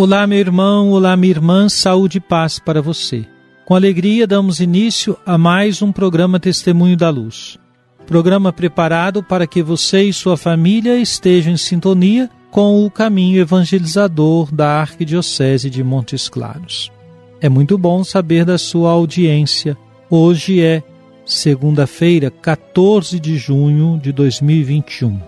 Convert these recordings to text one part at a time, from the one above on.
Olá, meu irmão, olá, minha irmã, saúde e paz para você. Com alegria, damos início a mais um programa Testemunho da Luz. Programa preparado para que você e sua família estejam em sintonia com o caminho evangelizador da Arquidiocese de Montes Claros. É muito bom saber da sua audiência. Hoje é segunda-feira, 14 de junho de 2021.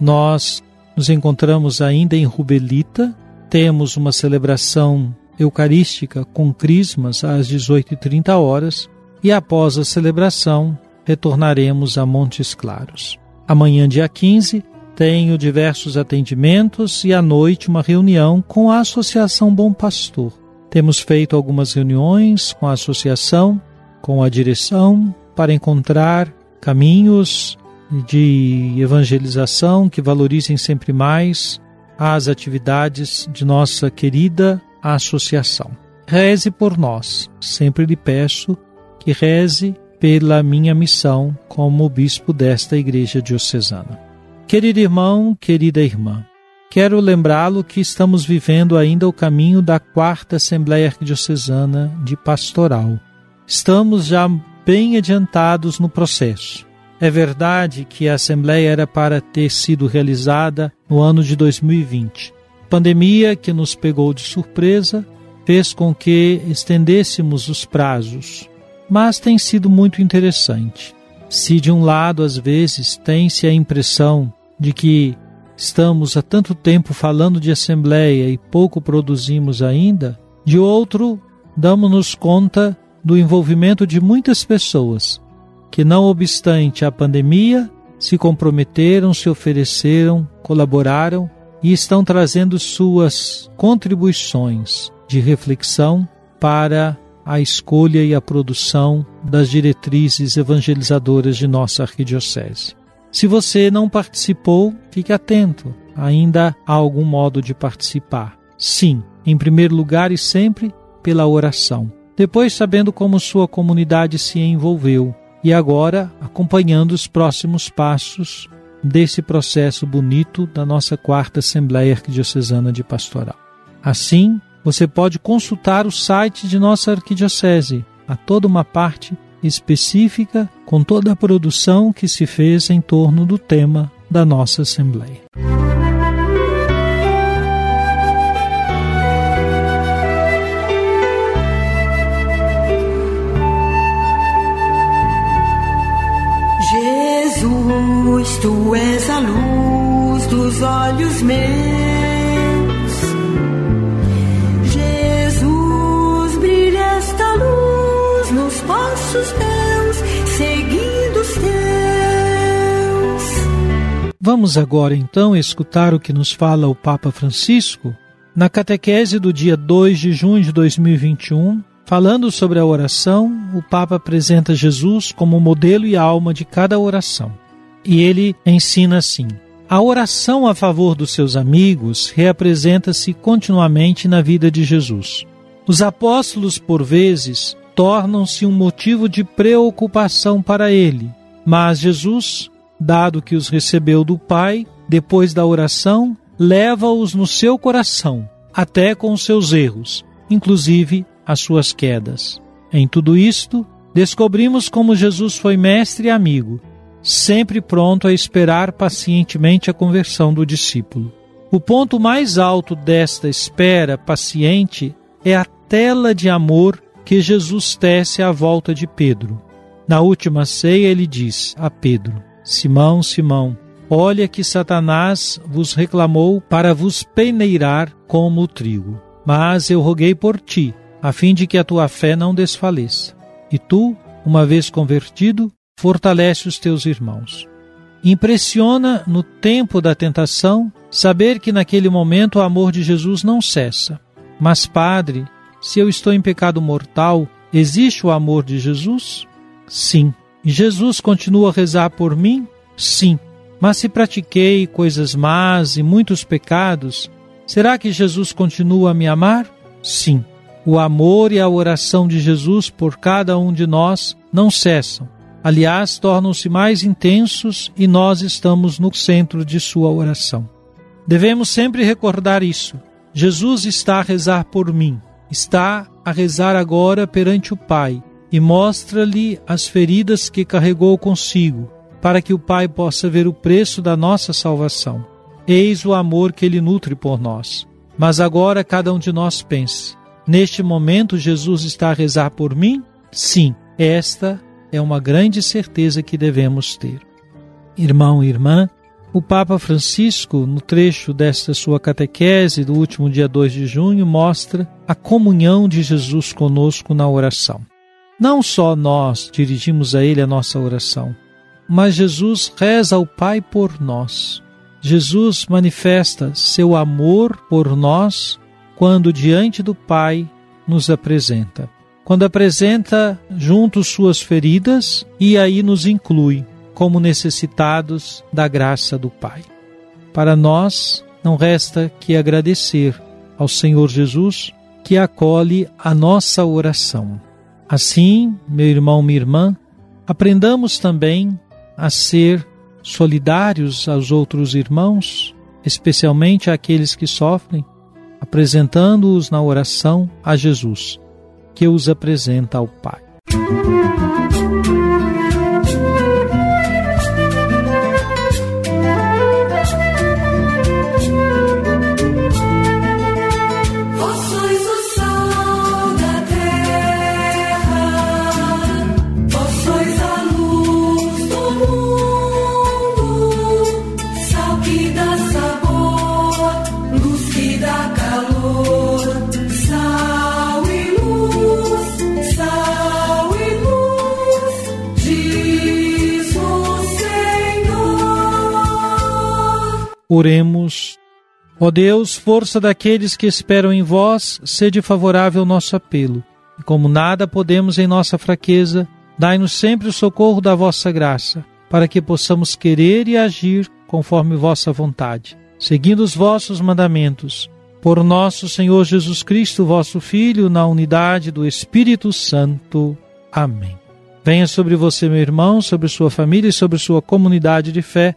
Nós nos encontramos ainda em Rubelita, temos uma celebração eucarística com crismas às 18h30 horas e após a celebração retornaremos a Montes Claros. Amanhã, dia 15, tenho diversos atendimentos e à noite uma reunião com a Associação Bom Pastor. Temos feito algumas reuniões com a associação, com a direção, para encontrar caminhos de evangelização que valorizem sempre mais as atividades de nossa querida associação. Reze por nós. Sempre lhe peço que reze pela minha missão como bispo desta igreja diocesana. Querido irmão, querida irmã, quero lembrá-lo que estamos vivendo ainda o caminho da quarta Assembleia Arquidiocesana de Pastoral. Estamos já bem adiantados no processo. É verdade que a Assembleia era para ter sido realizada no ano de 2020. Pandemia que nos pegou de surpresa fez com que estendêssemos os prazos, mas tem sido muito interessante. Se de um lado às vezes tem-se a impressão de que estamos há tanto tempo falando de Assembleia e pouco produzimos ainda, de outro, damos-nos conta do envolvimento de muitas pessoas que, não obstante a pandemia, se comprometeram, se ofereceram, colaboraram e estão trazendo suas contribuições de reflexão para a escolha e a produção das diretrizes evangelizadoras de nossa arquidiocese. Se você não participou, fique atento, ainda há algum modo de participar. Sim, em primeiro lugar e sempre pela oração. Depois, sabendo como sua comunidade se envolveu e agora acompanhando os próximos passos desse processo bonito da nossa quarta Assembleia Arquidiocesana de Pastoral. Assim, você pode consultar o site de nossa arquidiocese, a toda uma parte específica com toda a produção que se fez em torno do tema da nossa Assembleia. Jesus, tu és a luz dos olhos meus. Jesus, brilha esta luz nos passos teus, seguindo os teus. Vamos agora então escutar o que nos fala o Papa Francisco na catequese do dia 2 de junho de 2021. Falando sobre a oração, o Papa apresenta Jesus como modelo e alma de cada oração. E ele ensina assim: a oração a favor dos seus amigos reapresenta-se continuamente na vida de Jesus. Os apóstolos, por vezes, tornam-se um motivo de preocupação para ele, mas Jesus, dado que os recebeu do Pai, depois da oração, leva-os no seu coração, até com seus erros, inclusive as suas quedas. Em tudo isto, descobrimos como Jesus foi mestre e amigo, sempre pronto a esperar pacientemente a conversão do discípulo. O ponto mais alto desta espera paciente é a tela de amor que Jesus tece à volta de Pedro. Na última ceia, ele diz a Pedro: Simão, Simão, olha que Satanás vos reclamou para vos peneirar como o trigo. Mas eu roguei por ti, a fim de que a tua fé não desfaleça. E tu, uma vez convertido, fortalece os teus irmãos. Impressiona no tempo da tentação saber que naquele momento o amor de Jesus não cessa. Mas, Padre, se eu estou em pecado mortal, existe o amor de Jesus? Sim. E Jesus continua a rezar por mim? Sim. Mas se pratiquei coisas más e muitos pecados, será que Jesus continua a me amar? Sim. O amor e a oração de Jesus por cada um de nós não cessam. Aliás, tornam-se mais intensos e nós estamos no centro de sua oração. Devemos sempre recordar isso. Jesus está a rezar por mim, está a rezar agora perante o Pai e mostra-lhe as feridas que carregou consigo, para que o Pai possa ver o preço da nossa salvação. Eis o amor que ele nutre por nós. Mas agora cada um de nós pense: neste momento Jesus está a rezar por mim? Sim, esta é uma grande certeza que devemos ter. Irmão e irmã, o Papa Francisco, no trecho desta sua catequese do último dia 2 de junho, mostra a comunhão de Jesus conosco na oração. Não só nós dirigimos a Ele a nossa oração, mas Jesus reza ao Pai por nós. Jesus manifesta seu amor por nós quando diante do Pai nos apresenta. Quando apresenta junto suas feridas e aí nos inclui como necessitados da graça do Pai. Para nós, não resta que agradecer ao Senhor Jesus que acolhe a nossa oração. Assim, meu irmão, minha irmã, aprendamos também a ser solidários aos outros irmãos, especialmente àqueles que sofrem, apresentando-os na oração a Jesus, que os apresenta ao Pai. Oremos. Ó Deus, força daqueles que esperam em vós, sede favorável nosso apelo. E como nada podemos em nossa fraqueza, dai-nos sempre o socorro da vossa graça, para que possamos querer e agir conforme vossa vontade, seguindo os vossos mandamentos. Por nosso Senhor Jesus Cristo, vosso Filho, na unidade do Espírito Santo. Amém. Venha sobre você, meu irmão, sobre sua família e sobre sua comunidade de fé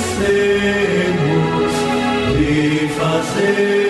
Fazemos, e fazer.